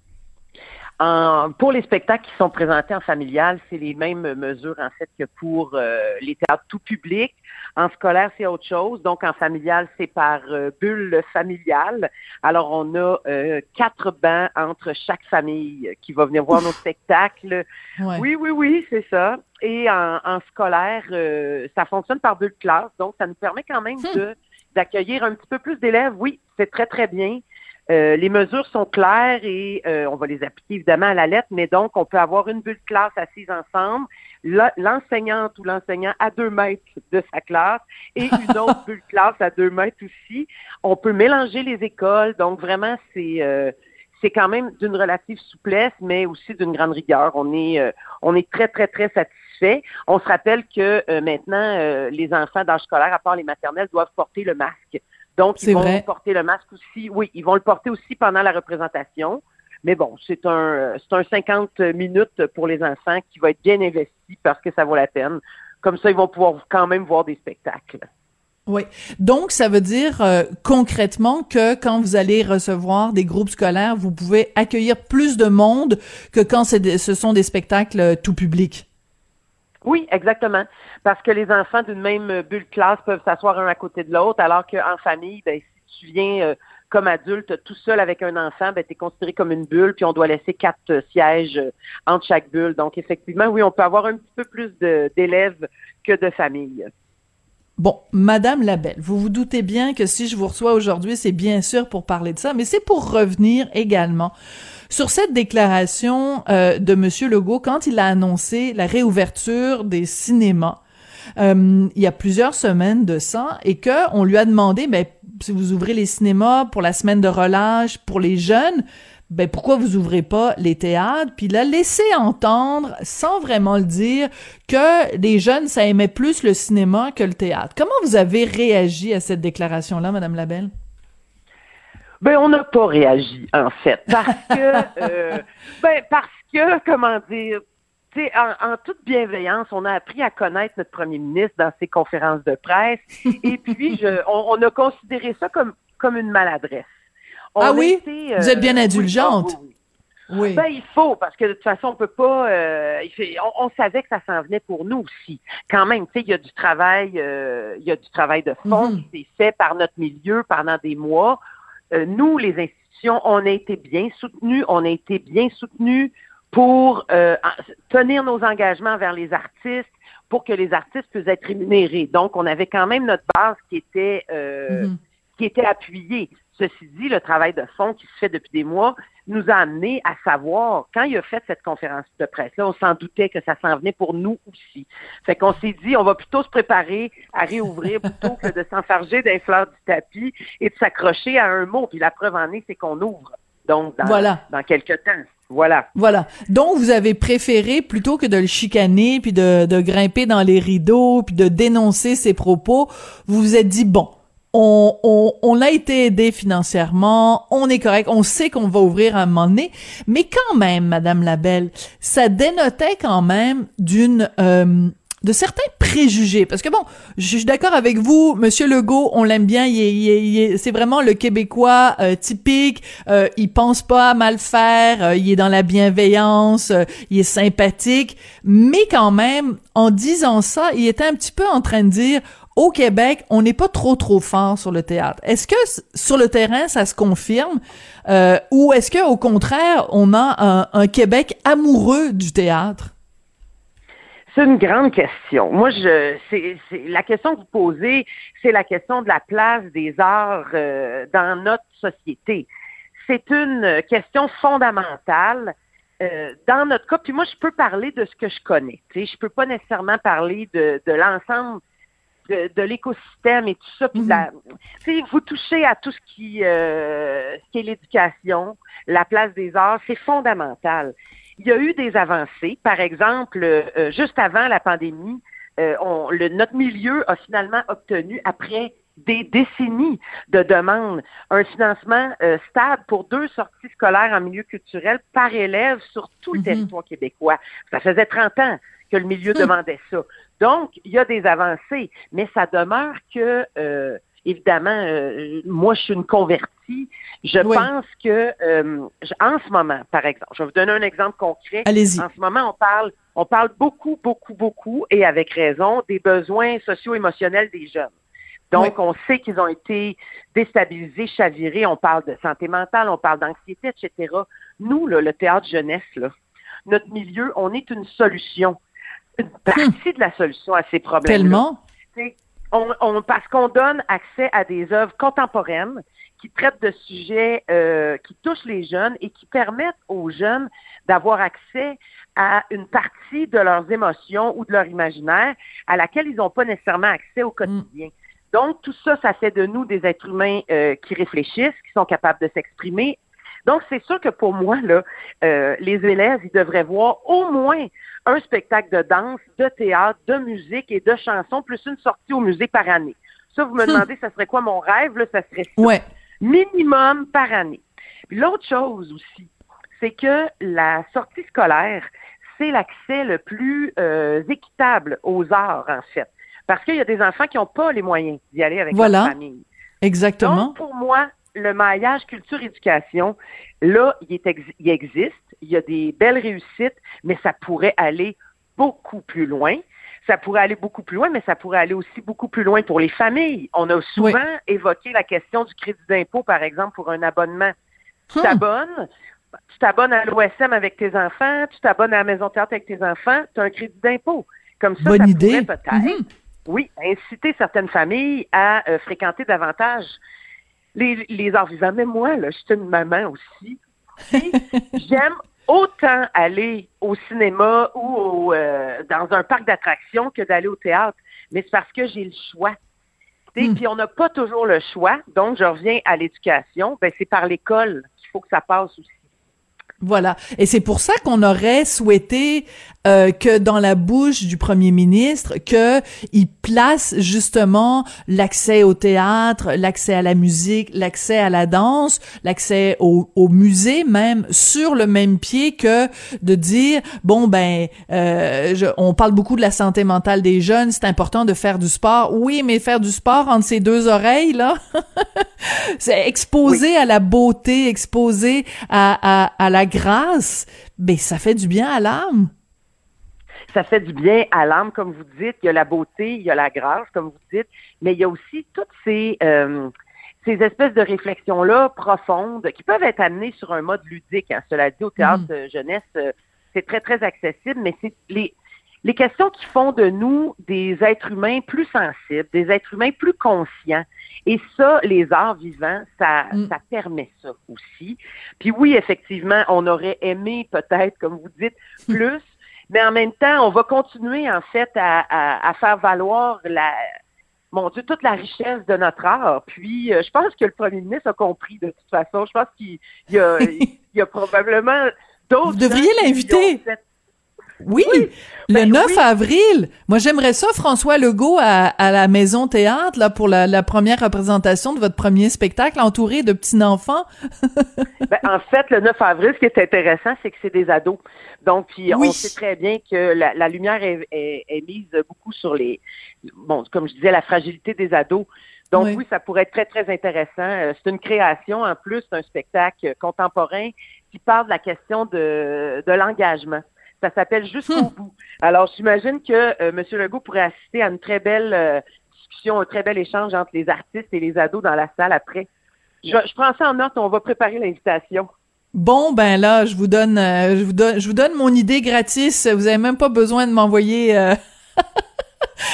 pour les spectacles qui sont présentés en familial, c'est les mêmes mesures en fait que pour euh, les théâtres tout public. En scolaire, c'est autre chose. Donc, en familial, c'est par euh, bulle familiale. Alors, on a euh, quatre bancs entre chaque famille qui va venir voir nos spectacles. Oui, oui, oui, c'est ça. Et en, en scolaire, ça fonctionne par bulle classe. Donc, ça nous permet quand même hmm. de d'accueillir un petit peu plus d'élèves. Oui, c'est très, très bien. Euh, les mesures sont claires et euh, on va les appliquer évidemment à la lettre, mais donc on peut avoir une bulle de classe assise ensemble, l'enseignante ou l'enseignant à deux mètres de sa classe et une autre bulle classe à deux mètres aussi. On peut mélanger les écoles, donc vraiment c'est euh, c'est quand même d'une relative souplesse, mais aussi d'une grande rigueur. On est on est très très très satisfait. On se rappelle que maintenant les enfants d'âge scolaire, à part les maternelles, doivent porter le masque. Donc, ils vont porter le masque aussi. Oui, ils vont le porter aussi pendant la représentation. Mais bon, c'est un, c'est un 50 minutes pour les enfants qui va être bien investi parce que ça vaut la peine. Comme ça, ils vont pouvoir quand même voir des spectacles. Oui. Donc, ça veut dire euh, concrètement que quand vous allez recevoir des groupes scolaires, vous pouvez accueillir plus de monde que quand ce sont des spectacles euh, tout public? Oui, exactement. Parce que les enfants d'une même bulle classe peuvent s'asseoir un à côté de l'autre, alors qu'en famille, ben, si tu viens euh, comme adulte tout seul avec un enfant, ben, tu considéré comme une bulle, puis on doit laisser quatre euh, sièges euh, entre chaque bulle. Donc, effectivement, oui, on peut avoir un petit peu plus d'élèves que de familles. Bon, Madame Labelle, vous vous doutez bien que si je vous reçois aujourd'hui, c'est bien sûr pour parler de ça, mais c'est pour revenir également sur cette déclaration euh, de Monsieur Legault quand il a annoncé la réouverture des cinémas. Euh, il y a plusieurs semaines de ça et que on lui a demandé ben si vous ouvrez les cinémas pour la semaine de relâche pour les jeunes ben pourquoi vous ouvrez pas les théâtres? Puis il a laissé entendre sans vraiment le dire que les jeunes ça aimait plus le cinéma que le théâtre. Comment vous avez réagi à cette déclaration là madame Labelle? Ben, on n'a pas réagi, en fait, parce que, euh, ben, parce que, comment dire, en, en, toute bienveillance, on a appris à connaître notre premier ministre dans ses conférences de presse. et puis, je, on, a considéré ça comme, comme une maladresse. ah oui? Vous êtes bien indulgente. Oui, Ben, il faut, parce que de toute façon, on peut pas. Euh, on, savait que ça s'en venait pour nous aussi. Quand même, tu sais, il y a du travail, euh, il y a du travail de fond mhm. qui s'est fait par notre milieu pendant des mois. Euh, nous, les institutions, on a été bien soutenus, on a été bien soutenus pour euh, tenir nos engagements vers les artistes, pour que les artistes puissent être rémunérés. Donc, on avait quand même notre base qui était euh, mhm. qui était appuyée. Ceci dit, le travail de fond qui se fait depuis des mois nous a amené à savoir, quand il a fait cette conférence de presse-là, on s'en doutait que ça s'en venait pour nous aussi. Fait qu'on s'est dit, on va plutôt se préparer à réouvrir plutôt que de s'enfarger d'un fleur du tapis et de s'accrocher à un mot. Puis la preuve en est, c'est qu'on ouvre. Donc, dans, voilà. dans quelques temps. Voilà. Voilà. Donc, vous avez préféré, plutôt que de le chicaner, puis de, de grimper dans les rideaux, puis de dénoncer ses propos, vous vous êtes dit, bon, on, on, on, a été aidé financièrement, on est correct, on sait qu'on va ouvrir à un moment donné, mais quand même, Madame Labelle, ça dénotait quand même d'une euh, de certains préjugés. Parce que bon, je suis d'accord avec vous, Monsieur Legault, on l'aime bien, il c'est vraiment le Québécois euh, typique. Euh, il pense pas à mal faire, euh, il est dans la bienveillance, euh, il est sympathique. Mais quand même, en disant ça, il était un petit peu en train de dire au Québec, on n'est pas trop trop fort sur le théâtre. Est-ce que sur le terrain, ça se confirme, euh, ou est-ce que au contraire, on a un, un Québec amoureux du théâtre? C'est une grande question. Moi, je, c'est, la question que vous posez, c'est la question de la place des arts euh, dans notre société. C'est une question fondamentale. Euh, dans notre cas, puis moi, je peux parler de ce que je connais. Tu sais, je peux pas nécessairement parler de, de l'ensemble de, de l'écosystème et tout ça. Puis la, mm-hmm. vous touchez à tout ce qui, euh, ce qui est l'éducation, la place des arts, c'est fondamental. Il y a eu des avancées. Par exemple, euh, juste avant la pandémie, euh, on, le, notre milieu a finalement obtenu, après des décennies de demandes, un financement euh, stable pour deux sorties scolaires en milieu culturel par élève sur tout le mhm. territoire québécois. Ça faisait 30 ans que le milieu demandait ça. Donc, il y a des avancées, mais ça demeure que évidemment, euh, moi, je suis une convertie. Je pense que euh, en ce moment, par exemple, je vais vous donner un exemple concret. Allez-y. En ce moment, on parle, on parle beaucoup, beaucoup, beaucoup, et avec raison, des besoins socio-émotionnels des jeunes. Donc, on sait qu'ils ont été déstabilisés, chavirés. On parle de santé mentale, on parle d'anxiété, etc. Nous, là, le théâtre jeunesse, là, notre milieu, on est une solution, une partie de la solution à ces problèmes. Tellement on, parce qu'on donne accès à des œuvres contemporaines qui traitent de sujets euh, qui touchent les jeunes et qui permettent aux jeunes d'avoir accès à une partie de leurs émotions ou de leur imaginaire à laquelle ils n'ont pas nécessairement accès au quotidien. Donc, tout ça, ça fait de nous des êtres humains euh, qui réfléchissent, qui sont capables de s'exprimer. Donc, c'est sûr que pour moi, là, euh, les élèves, ils devraient voir au moins un spectacle de danse, de théâtre, de musique et de chansons, plus une sortie au musée par année. Ça, vous me hmm. demandez, ça serait quoi mon rêve? Là, ça serait ça. Minimum par année. L'autre chose aussi, c'est que la sortie scolaire, c'est l'accès le plus euh, équitable aux arts, en fait. Parce qu'il y a des enfants qui n'ont pas les moyens d'y aller avec leur famille. Exactement. Donc, pour moi, le maillage culture-éducation, là, il, est il existe il y a des belles réussites, mais ça pourrait aller beaucoup plus loin. Ça pourrait aller beaucoup plus loin, mais ça pourrait aller aussi beaucoup plus loin pour les familles. On a souvent évoqué la question du crédit d'impôt, par exemple, pour un abonnement. Tu hmm. t'abonnes, tu t'abonnes à l'OSM avec tes enfants, tu t'abonnes à la Maison Théâtre avec tes enfants, tu as un crédit d'impôt. Comme ça, Bonne ça idée. pourrait peut-être, hmm. oui, inciter certaines familles à euh, fréquenter davantage les, les arts vivants. Mais moi, là, je suis une maman aussi. J'aime autant aller au cinéma ou euh, dans un parc d'attractions que d'aller au théâtre. Mais c'est parce que j'ai le choix. et hmm. Puis on n'a pas toujours le choix. Donc, je reviens à l'éducation. Ben, c'est par l'école qu'il faut que ça passe aussi. Voilà. Et c'est pour ça qu'on aurait souhaité euh, que dans la bouche du premier ministre, que il place justement l'accès au théâtre, l'accès à la musique, l'accès à la danse, l'accès au, au, musée même sur le même pied que de dire bon ben euh, je, on parle beaucoup de la santé mentale des jeunes, c'est important de faire du sport. Oui, mais faire du sport entre ces deux oreilles là, c'est exposé à la beauté, exposé à, à, à la grâce, ben ça fait du bien à l'âme. Ça fait du bien à l'âme, comme vous dites. Il y a la beauté, il y a la grâce, comme vous dites, mais il y a aussi toutes ces euh, ces espèces de réflexions-là profondes qui peuvent être amenées sur un mode ludique. Hein. Cela dit, au théâtre mm. jeunesse, euh, c'est très, très accessible, mais c'est les, les questions qui font de nous des êtres humains plus sensibles, des êtres humains plus conscients. Et ça, les arts vivants, ça, mm. ça permet ça aussi. Puis oui, effectivement, on aurait aimé peut-être, comme vous dites, plus, mais en même temps, on va continuer en fait à, à, faire valoir la, mon Dieu, toute la richesse de notre art. Puis, euh, je pense que le premier ministre a compris de toute façon. Je pense qu'il y a, il y a probablement d'autres. Vous devriez l'inviter. Oui, le 9 ben avril. Moi, j'aimerais ça, François Legault, à, à, la Maison Théâtre, là, pour la, la, première représentation de votre premier spectacle, entouré de petits-enfants. ben, en fait, le 9 avril, ce qui est intéressant, c'est que c'est des ados. Donc, puis on sait très bien que la, la lumière est, est, est, mise beaucoup sur les, bon, comme je disais, la fragilité des ados. Donc oui. ça pourrait être très, très intéressant. Euh, c'est une création, en plus, d'un spectacle contemporain qui parle de la question de, de l'engagement. Ça s'appelle Jusqu'au hum. bout. Alors, j'imagine que euh, M. Legault pourrait assister à une très belle euh, discussion, un très bel échange entre les artistes et les ados dans la salle après. Je, je prends ça en note, on va préparer l'invitation. Bon, ben là, je vous donne, euh, je vous donne, je vous donne mon idée gratis. Vous avez même pas besoin de m'envoyer.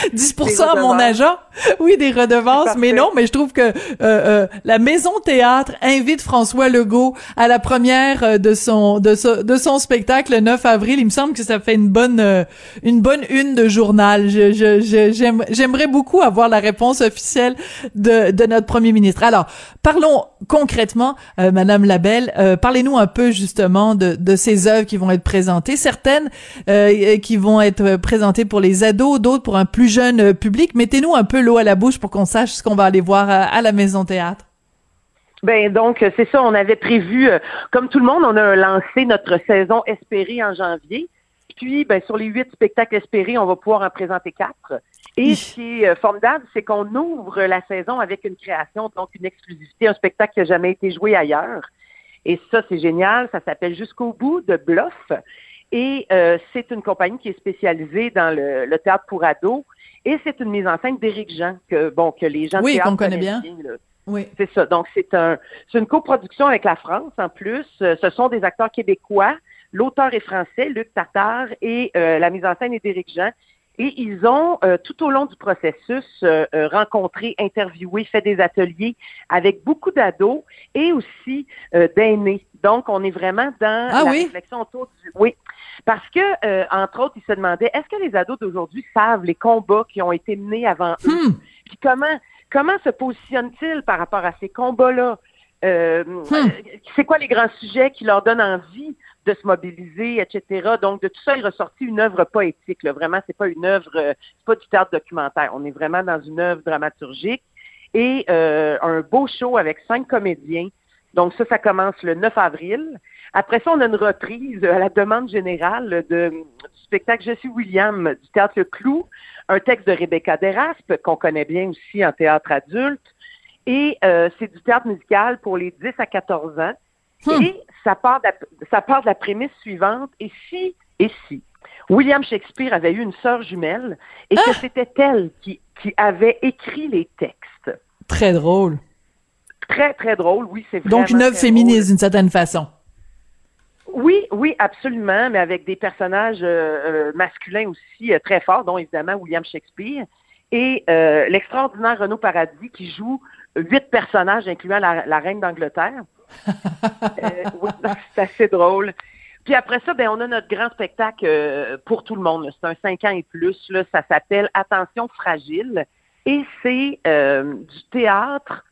Euh... 10% à mon agent. Oui, des redevances, mais non, mais je trouve que euh, euh, la Maison Théâtre invite François Legault à la première euh, de son de, so, de son spectacle le 9 avril. Il me semble que ça fait une bonne euh, une bonne une de journal. Je, je, j'aimerais beaucoup avoir la réponse officielle de, de notre premier ministre. Alors, parlons concrètement, euh, Madame Labelle. parlez-nous un peu justement de, de ces œuvres qui vont être présentées. Certaines qui vont être présentées pour les ados, d'autres pour un plus jeune public. Mettez-nous un peu l'eau à la bouche pour qu'on sache ce qu'on va aller voir à, la Maison Théâtre. Ben donc c'est ça, on avait prévu, euh, comme tout le monde, on a lancé notre saison espérée en janvier. Puis, ben, sur les huit spectacles espérés, on va pouvoir en présenter quatre. Et ce qui est euh, formidable, c'est qu'on ouvre la saison avec une création, donc une exclusivité, un spectacle qui n'a jamais été joué ailleurs. Et ça, c'est génial. Ça s'appelle Jusqu'au bout de Bluff. Et euh, c'est une compagnie qui est spécialisée dans le, le théâtre pour ados. Et c'est une mise en scène d'Éric Jean, que, bon, que les gens oui, qu'on connaît bien. oui. C'est ça. Donc, c'est un, c'est une coproduction avec la France, en plus. Euh, ce sont des acteurs québécois. L'auteur est français, Luc Tartar, et euh, la mise en scène est d'Éric Jean. Et ils ont, euh, tout au long du processus, euh, euh, rencontré, interviewé, fait des ateliers avec beaucoup d'ados et aussi d'aînés. Donc, on est vraiment dans ah, la oui? réflexion autour du... Oui, parce que, entre autres, ils se demandaient, est-ce que les ados d'aujourd'hui savent les combats qui ont été menés avant eux? Hmm. Puis comment, comment se positionnent-ils par rapport à ces combats-là? Euh, hmm. C'est quoi les grands sujets qui leur donnent envie de se mobiliser, etc. Donc, de tout ça est ressorti une œuvre poétique. Là. Vraiment, c'est pas une œuvre, euh, c'est pas du théâtre documentaire. On est vraiment dans une œuvre dramaturgique et euh, un beau show avec cinq comédiens. Donc, ça, ça commence le 9 avril. Après ça, on a une reprise à la demande générale de, du spectacle Je suis William du théâtre Le Clou, un texte de Rebecca Deraspe, qu'on connaît bien aussi en théâtre adulte. Et euh, c'est du théâtre musical pour les 10 à 14 ans. Hmm. Et ça part, de la, ça part de la prémisse suivante. Et si, et si, William Shakespeare avait eu une sœur jumelle et ah! que c'était elle qui, qui avait écrit les textes. Très drôle. Très, très drôle, oui, c'est vraiment. Donc une œuvre féministe d'une certaine façon. Oui, oui, absolument, mais avec des personnages euh, euh, masculins aussi euh, très forts, dont évidemment William Shakespeare et euh, l'extraordinaire Renaud Paradis qui joue huit personnages, incluant la, la reine d'Angleterre. euh, oui, c'est assez drôle. Puis après ça, ben, on a notre grand spectacle euh, pour tout le monde. C'est un 5 ans et plus. Là, ça s'appelle Attention fragile. Et c'est euh, du théâtre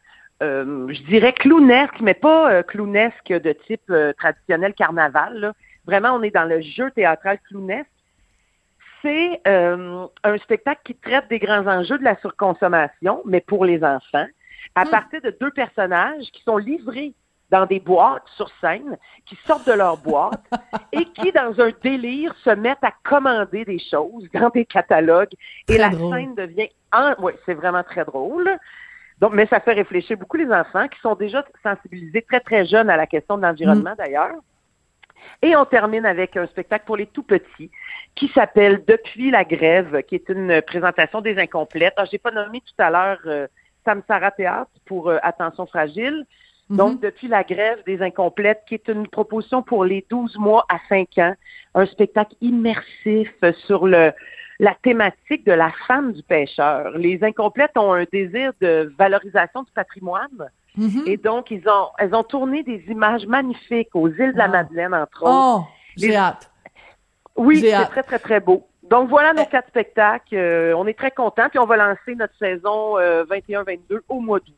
euh, je dirais clownesque, mais pas euh, clownesque de type traditionnel carnaval. là. Vraiment, on est dans le jeu théâtral clownesque. C'est euh, un spectacle qui traite des grands enjeux de la surconsommation, mais pour les enfants, à Hmm. partir de deux personnages qui sont livrés dans des boîtes sur scène, qui sortent de leur boîte et qui, dans un délire, se mettent à commander des choses dans des catalogues. Et la drôle. scène devient... En... Oui, c'est vraiment très drôle. Donc, mais ça fait réfléchir beaucoup les enfants qui sont déjà sensibilisés très, très jeunes à la question de l'environnement, d'ailleurs. Et on termine avec un spectacle pour les tout petits qui s'appelle Depuis la grève, qui est une présentation des incomplètes. Ah, j'ai pas nommé tout à l'heure euh, Samsara Théâtre pour euh, Attention fragile. Mhm. Donc, depuis la grève des incomplètes, qui est une proposition pour les 12 mois à 5 ans, un spectacle immersif sur le, la thématique de la femme du pêcheur. Les incomplètes ont un désir de valorisation du patrimoine. Mhm. Et donc, ils ont, elles ont tourné des images magnifiques aux îles de la Wow. Madeleine, entre autres. Oh, j'ai Les- hâte. Oui, J'ai c'est très, très, très beau. Donc, voilà nos quatre spectacles. Euh, on est très contents. Puis, on va lancer notre saison euh, 21-22 au mois d'août.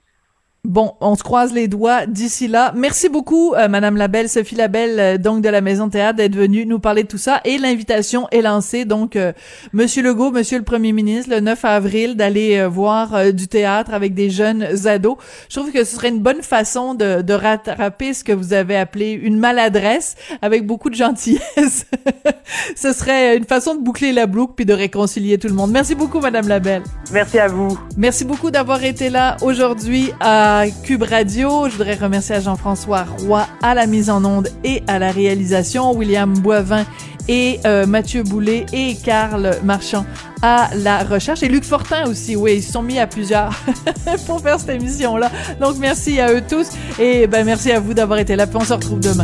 Bon, on se croise les doigts d'ici là. Merci beaucoup, euh, Madame Labelle, Sophie Labelle, euh, donc de la Maison Théâtre, d'être venue nous parler de tout ça. Et l'invitation est lancée, donc, euh, Monsieur Legault, Monsieur le Premier ministre, le 9 avril, d'aller euh, voir euh, du théâtre avec des jeunes ados. Je trouve que ce serait une bonne façon de, de rattraper ce que vous avez appelé une maladresse avec beaucoup de gentillesse. ce serait une façon de boucler la boucle puis de réconcilier tout le monde. Merci beaucoup, Madame Labelle. Merci à vous. Merci beaucoup d'avoir été là aujourd'hui à Cube Radio. Je voudrais remercier Jean-François Roy à la mise en onde et à la réalisation, William Boivin et euh, Mathieu Boulet et Carl Marchand à la recherche et Luc Fortin aussi. Oui, ils se sont mis à plusieurs pour faire cette émission-là. Donc merci à eux tous et ben merci à vous d'avoir été là. Puis on se retrouve demain.